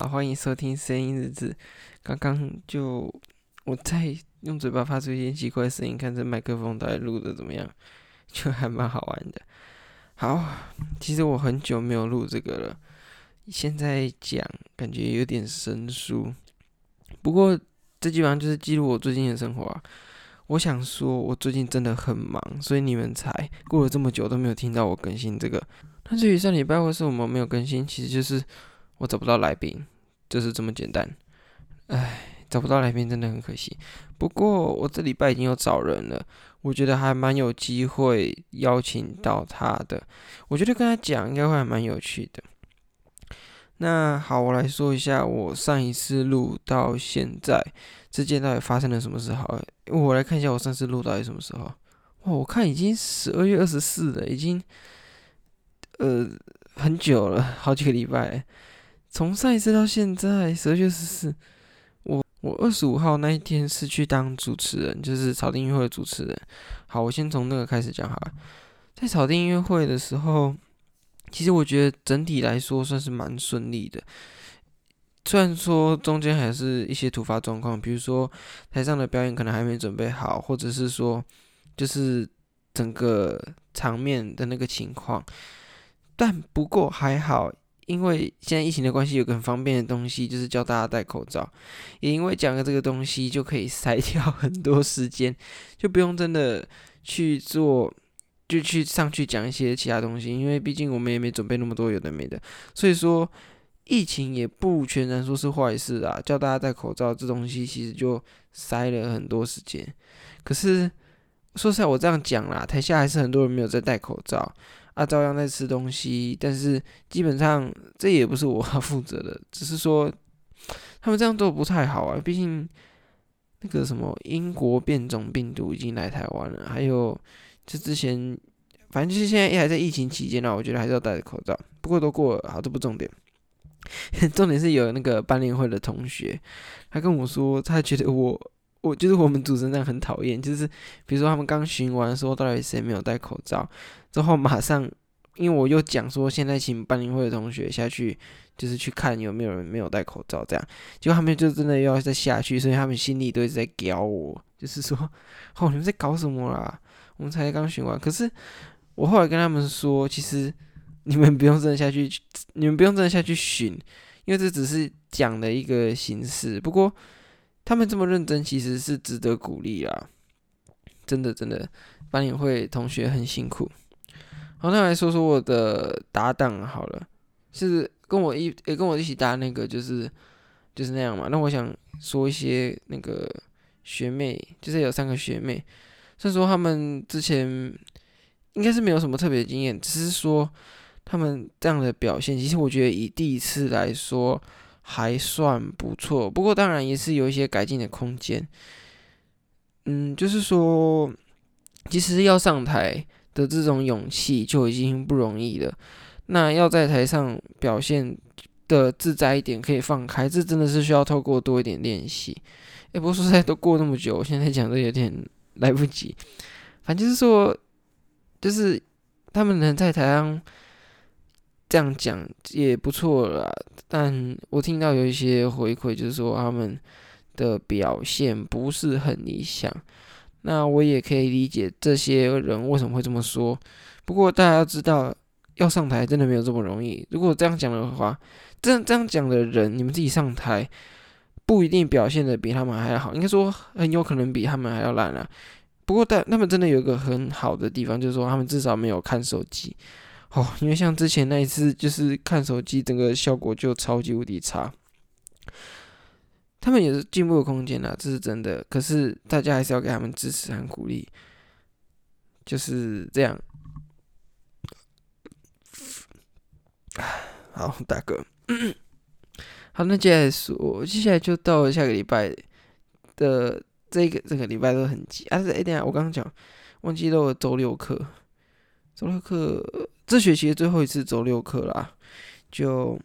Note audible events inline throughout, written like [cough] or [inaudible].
好，欢迎收听声音日志。刚刚就我在用嘴巴发出一些奇怪的声音，看这麦克风到底录的怎么样，就还蛮好玩的。好，其实我很久没有录这个了，现在讲感觉有点生疏。不过这基本上就是记录我最近的生活啊。我想说，我最近真的很忙，所以你们才过了这么久都没有听到我更新这个。那至于上礼拜或是我们没有更新，其实就是我找不到来宾，就是这么简单。唉，找不到来宾真的很可惜。不过我这礼拜已经有找人了，我觉得还蛮有机会邀请到他的。我觉得跟他讲应该会还蛮有趣的。那好，我来说一下我上一次录到现在之间到底发生了什么事好。我来看一下我上次录到底什么时候。哇，我看已经十二月二十四了，已经呃很久了，好几个礼拜。从上一次到现在十二月十四，我我二十五号那一天是去当主持人，就是草地音乐会的主持人。好，我先从那个开始讲好了。在草地音乐会的时候，其实我觉得整体来说算是蛮顺利的。虽然说中间还是一些突发状况，比如说台上的表演可能还没准备好，或者是说就是整个场面的那个情况，但不过还好，因为现在疫情的关系，有个很方便的东西，就是教大家戴口罩。也因为讲了这个东西，就可以筛掉很多时间，就不用真的去做，就去上去讲一些其他东西，因为毕竟我们也没准备那么多有的没的，所以说。疫情也不全然说是坏事啊，叫大家戴口罩这东西其实就塞了很多时间。可是说实在，我这样讲啦，台下还是很多人没有在戴口罩啊，照样在吃东西。但是基本上这也不是我 [laughs] 负责的，只是说他们这样做不太好啊。毕竟那个什么英国变种病毒已经来台湾了，还有就之前反正就是现在也还在疫情期间呢，我觉得还是要戴着口罩。不过都过了，好，这不重点。[laughs] 重点是有那个班联会的同学，他跟我说，他觉得我，我就是我们主持人很讨厌，就是比如说他们刚巡完说到底谁没有戴口罩，之后马上，因为我又讲说现在请班联会的同学下去，就是去看有没有人没有戴口罩，这样，结果他们就真的又要再下去，所以他们心里都一直在屌我，就是说，哦，你们在搞什么啦？我们才刚巡完，可是我后来跟他们说，其实。你们不用真的下去，你们不用真的下去寻，因为这只是讲的一个形式。不过他们这么认真，其实是值得鼓励啊！真的真的，班联会同学很辛苦。好，那来说说我的搭档好了，是跟我一也、跟我一起搭那个，就是就是那样嘛。那我想说一些那个学妹，就是有三个学妹，虽然说他们之前应该是没有什么特别经验，只是说。他们这样的表现，其实我觉得以第一次来说还算不错。不过当然也是有一些改进的空间。嗯，就是说，其实要上台的这种勇气就已经不容易了。那要在台上表现的自在一点，可以放开，这真的是需要透过多一点练习。也不过说实在，都过那么久，我现在讲的有点来不及。反正就是说，就是他们能在台上。这样讲也不错啦，但我听到有一些回馈，就是说他们的表现不是很理想。那我也可以理解这些人为什么会这么说。不过大家要知道，要上台真的没有这么容易。如果这样讲的话，这样这样讲的人，你们自己上台不一定表现的比他们还要好，应该说很有可能比他们还要烂啊。不过但他们真的有一个很好的地方，就是说他们至少没有看手机。哦，因为像之前那一次，就是看手机，整个效果就超级无敌差。他们也是进步的空间啦，这是真的。可是大家还是要给他们支持和鼓励，就是这样。好，大哥，[coughs] 好，那接下来说，接下来就到下个礼拜的这个这个礼拜都很急啊！是哎，等下我刚刚讲忘记了周六课。周六课，这学期的最后一次周六课啦，就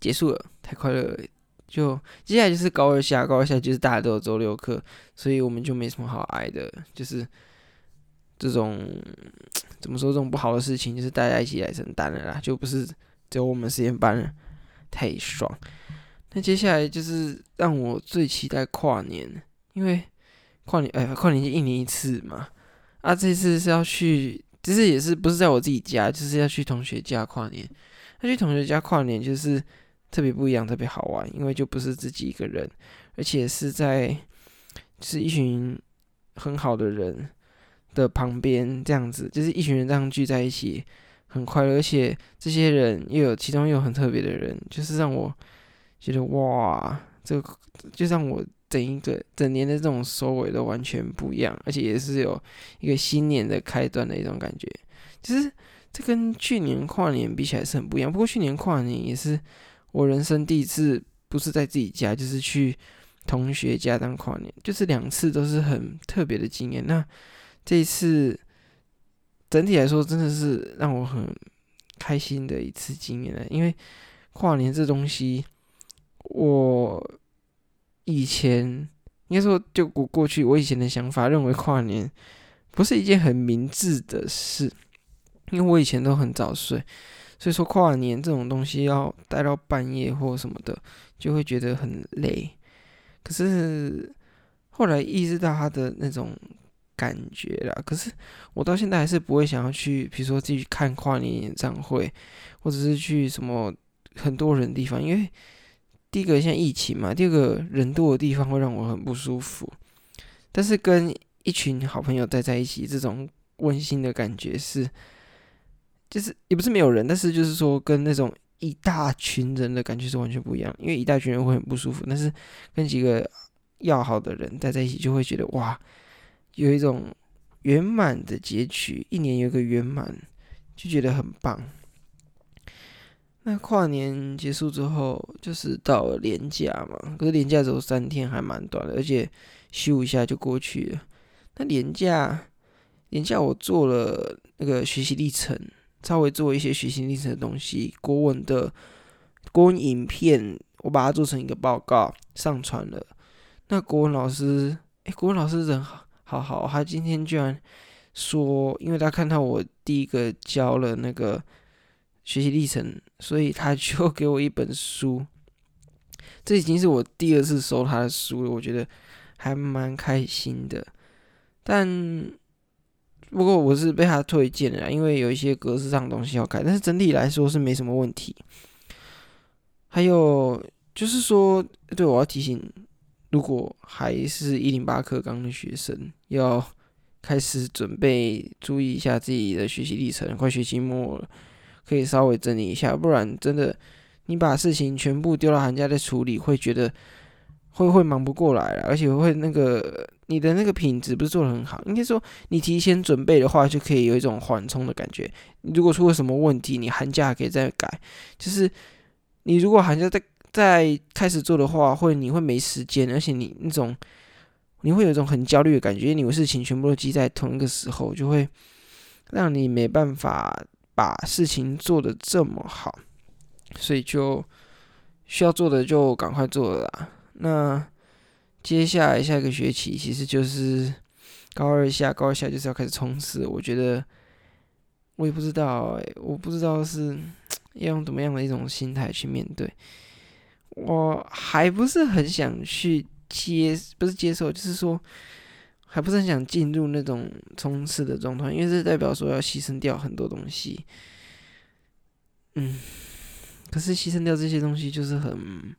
结束了，太快乐了。就接下来就是高二下，高二下就是大家都有周六课，所以我们就没什么好挨的。就是这种怎么说，这种不好的事情，就是大家一起来承担的啦，就不是只有我们实验班。太爽。那接下来就是让我最期待跨年，因为跨年哎，跨年就一年一次嘛。啊，这次是要去，其实也是不是在我自己家，就是要去同学家跨年。那去同学家跨年就是特别不一样，特别好玩，因为就不是自己一个人，而且是在就是一群很好的人的旁边这样子，就是一群人这样聚在一起，很快乐。而且这些人又有其中又有很特别的人，就是让我。觉得哇，这就让我整一个整年的这种收尾都完全不一样，而且也是有一个新年的开端的一种感觉。其实这跟去年跨年比起来是很不一样。不过去年跨年也是我人生第一次，不是在自己家，就是去同学家当跨年，就是两次都是很特别的经验。那这一次整体来说，真的是让我很开心的一次经验了，因为跨年这东西。我以前应该说，就我过去我以前的想法，认为跨年不是一件很明智的事，因为我以前都很早睡，所以说跨年这种东西要待到半夜或什么的，就会觉得很累。可是后来意识到他的那种感觉啦，可是我到现在还是不会想要去，比如说自己看跨年演唱会，或者是去什么很多人的地方，因为。第一个像疫情嘛，第二个人多的地方会让我很不舒服。但是跟一群好朋友待在一起，这种温馨的感觉是，就是也不是没有人，但是就是说跟那种一大群人的感觉是完全不一样。因为一大群人会很不舒服，但是跟几个要好的人待在一起，就会觉得哇，有一种圆满的结局，一年有一个圆满，就觉得很棒。那跨年结束之后，就是到了年假嘛。可是年假只有三天，还蛮短的，而且休一下就过去了。那年假，年假我做了那个学习历程，稍微做一些学习历程的东西，国文的国文影片，我把它做成一个报告上传了。那国文老师，哎、国文老师人好好，他今天居然说，因为他看到我第一个交了那个。学习历程，所以他就 [laughs] 给我一本书。这已经是我第二次收他的书了，我觉得还蛮开心的。但不过我是被他推荐的，因为有一些格式上的东西要改，但是整体来说是没什么问题。还有就是说，对，我要提醒，如果还是一零八课纲的学生，要开始准备，注意一下自己的学习历程，快学期末了。可以稍微整理一下，不然真的，你把事情全部丢到寒假再处理，会觉得会会忙不过来了，而且会那个你的那个品质不是做得很好。应该说，你提前准备的话，就可以有一种缓冲的感觉。你如果出了什么问题，你寒假可以再改。就是你如果寒假再再开始做的话，会你会没时间，而且你那种你会有一种很焦虑的感觉，因为你的事情全部都积在同一个时候，就会让你没办法。把事情做得这么好，所以就需要做的就赶快做了啦。那接下来下一个学期其实就是高二下，高二下就是要开始冲刺。我觉得我也不知道欸，我不知道是 [tsk] 要用怎么样的一种心态去面对。我还不是很想去接，不是接受，就是说。还不是很想进入那种冲刺的状态，因为这代表说要牺牲掉很多东西。嗯，可是牺牲掉这些东西就是很，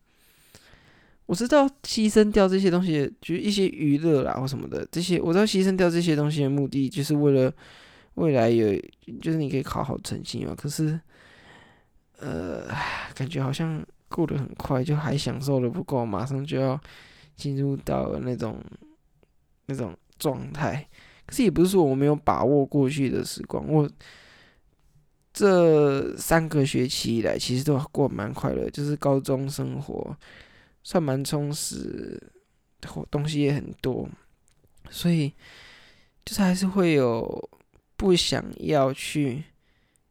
我知道牺牲掉这些东西，就是一些娱乐啦或什么的，这些我知道牺牲掉这些东西的目的，就是为了未来有，就是你可以考好成绩嘛。可是，呃，感觉好像过得很快，就还享受的不够，马上就要进入到了那种那种。状态，可是也不是说我没有把握过去的时光。我这三个学期以来，其实都过蛮快乐，就是高中生活算蛮充实，东西也很多，所以就是还是会有不想要去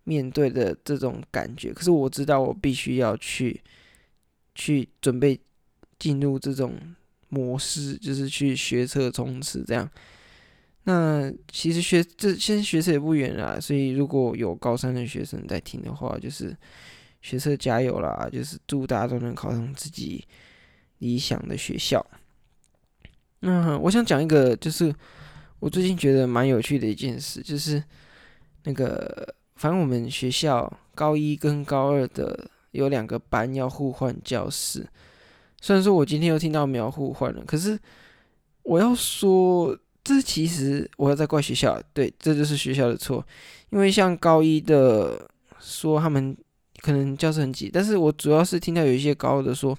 面对的这种感觉。可是我知道我必须要去去准备进入这种。模式就是去学车冲刺这样，那其实学这现在学车也不远啦，所以如果有高三的学生在听的话，就是学车加油啦！就是祝大家都能考上自己理想的学校。那我想讲一个，就是我最近觉得蛮有趣的一件事，就是那个，反正我们学校高一跟高二的有两个班要互换教室。虽然说我今天又听到没有互换了，可是我要说，这其实我要再怪学校，对，这就是学校的错，因为像高一的说他们。可能教室很挤，但是我主要是听到有一些高二的说，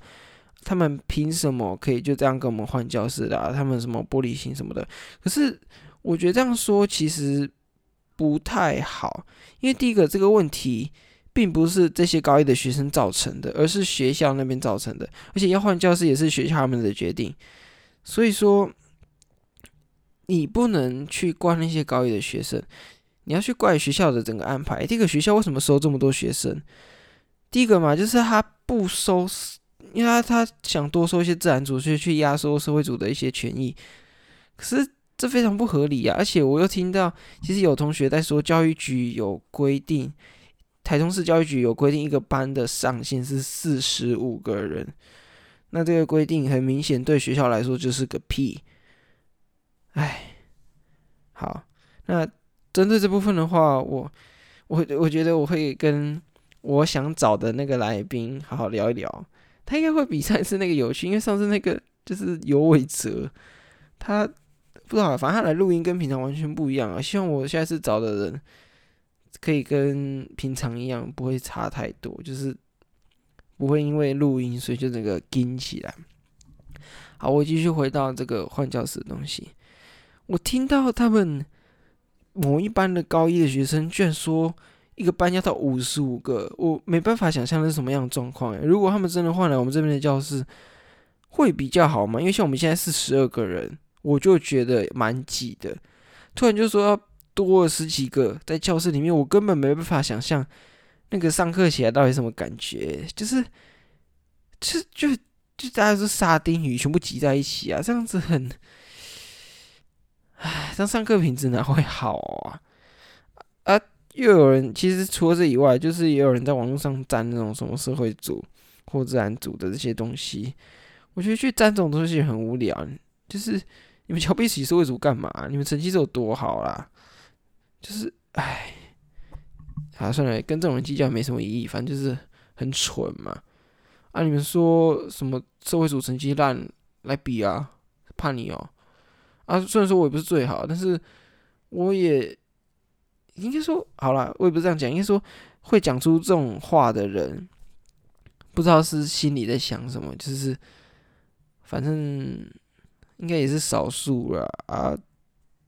他们凭什么可以就这样跟我们换教室的？他们什么玻璃心什么的。可是我觉得这样说其实不太好，因为第一个这个问题并不是这些高一的学生造成的，而是学校那边造成的，而且要换教室也是学校他们的决定。所以说，你不能去怪那些高一的学生，你要去怪学校的整个安排。第一个学校为什么收这么多学生？第一个嘛，就是他不收，因为他他想多收一些自然组，去去压缩社会组的一些权益。可是这非常不合理啊！而且我又听到，其实有同学在说，教育局有规定，台中市教育局有规定，一个班的上限是四十五个人。那这个规定很明显对学校来说就是个屁。哎，好，那针对这部分的话，我我我觉得我会跟。我想找的那个来宾好好聊一聊，他应该会比上次那个有趣，因为上次那个就是游伟哲，他不知道，反正他来录音跟平常完全不一样啊。希望我下次找的人可以跟平常一样，不会差太多，就是不会因为录音所以就那个惊起来。好，我继续回到这个换教室的东西，我听到他们某一班的高一的学生居然说。一个班要到五十五个，我没办法想象是什么样的状况。如果他们真的换来我们这边的教室，会比较好吗？因为像我们现在是十二个人，我就觉得蛮挤的。突然就说要多了十几个在教室里面，我根本没办法想象那个上课起来到底什么感觉。就是，就就就大家是沙丁鱼，全部挤在一起啊，这样子很，唉，这样上课品质哪会好啊？又有人，其实除了这以外，就是也有人在网络上沾那种什么社会组或自然组的这些东西。我觉得去沾这种东西很无聊。就是你们瞧不起社会组干嘛？你们成绩是有多好啦？就是唉，啊，算了，跟这种人计较没什么意义，反正就是很蠢嘛。啊，你们说什么社会组成绩烂来比啊？怕你哦。啊，虽然说我也不是最好，但是我也。应该说好了，我也不是这样讲。应该说会讲出这种话的人，不知道是心里在想什么。就是反正应该也是少数了啊，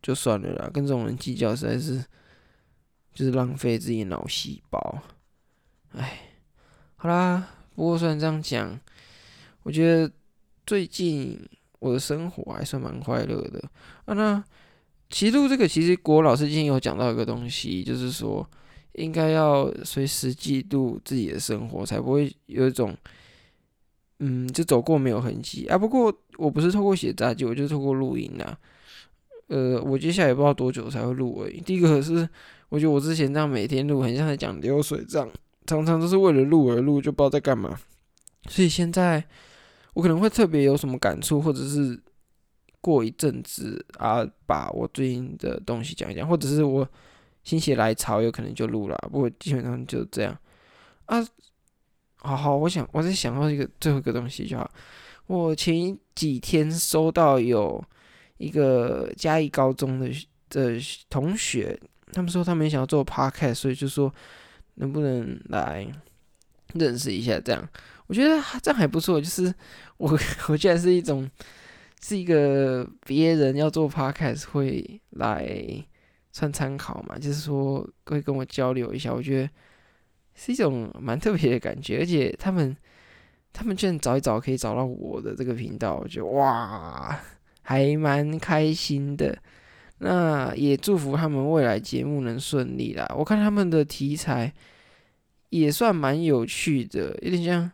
就算了啦。跟这种人计较实在是就是浪费自己脑细胞。哎，好啦，不过虽然这样讲，我觉得最近我的生活还算蛮快乐的啊。那。其实录这个，其实国老师今天有讲到一个东西，就是说应该要随时记录自己的生活，才不会有一种，嗯，就走过没有痕迹啊。不过我不是透过写札记，我就是透过录音啊。呃，我接下来也不知道多久才会录而已。第一个是，我觉得我之前这样每天录，很像在讲流水账，常常都是为了录而录，就不知道在干嘛。所以现在我可能会特别有什么感触，或者是。过一阵子啊，把我最近的东西讲一讲，或者是我心血来潮，有可能就录了。不过基本上就这样啊。好好，我想我在想到一个最后一个东西就好。我前几天收到有一个嘉义高中的的同学，他们说他们想要做 podcast，所以就说能不能来认识一下？这样我觉得这样还不错。就是我 [laughs] 我居然是一种。是一个别人要做 podcast 会来算参考嘛，就是说会跟我交流一下，我觉得是一种蛮特别的感觉，而且他们他们居然找一找可以找到我的这个频道，我觉得哇，还蛮开心的。那也祝福他们未来节目能顺利啦。我看他们的题材也算蛮有趣的，有点像。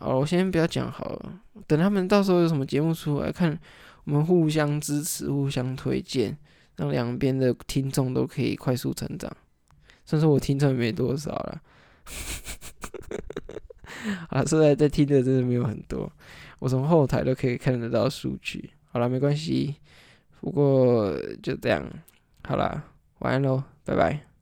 好，我先不要讲好了，等他们到时候有什么节目出来，看我们互相支持、互相推荐，让两边的听众都可以快速成长。虽然说我听众没多少了。[laughs] 啊，现在在听的真的没有很多，我从后台都可以看得到数据。好了，没关系，不过就这样，好啦，晚安喽，拜拜。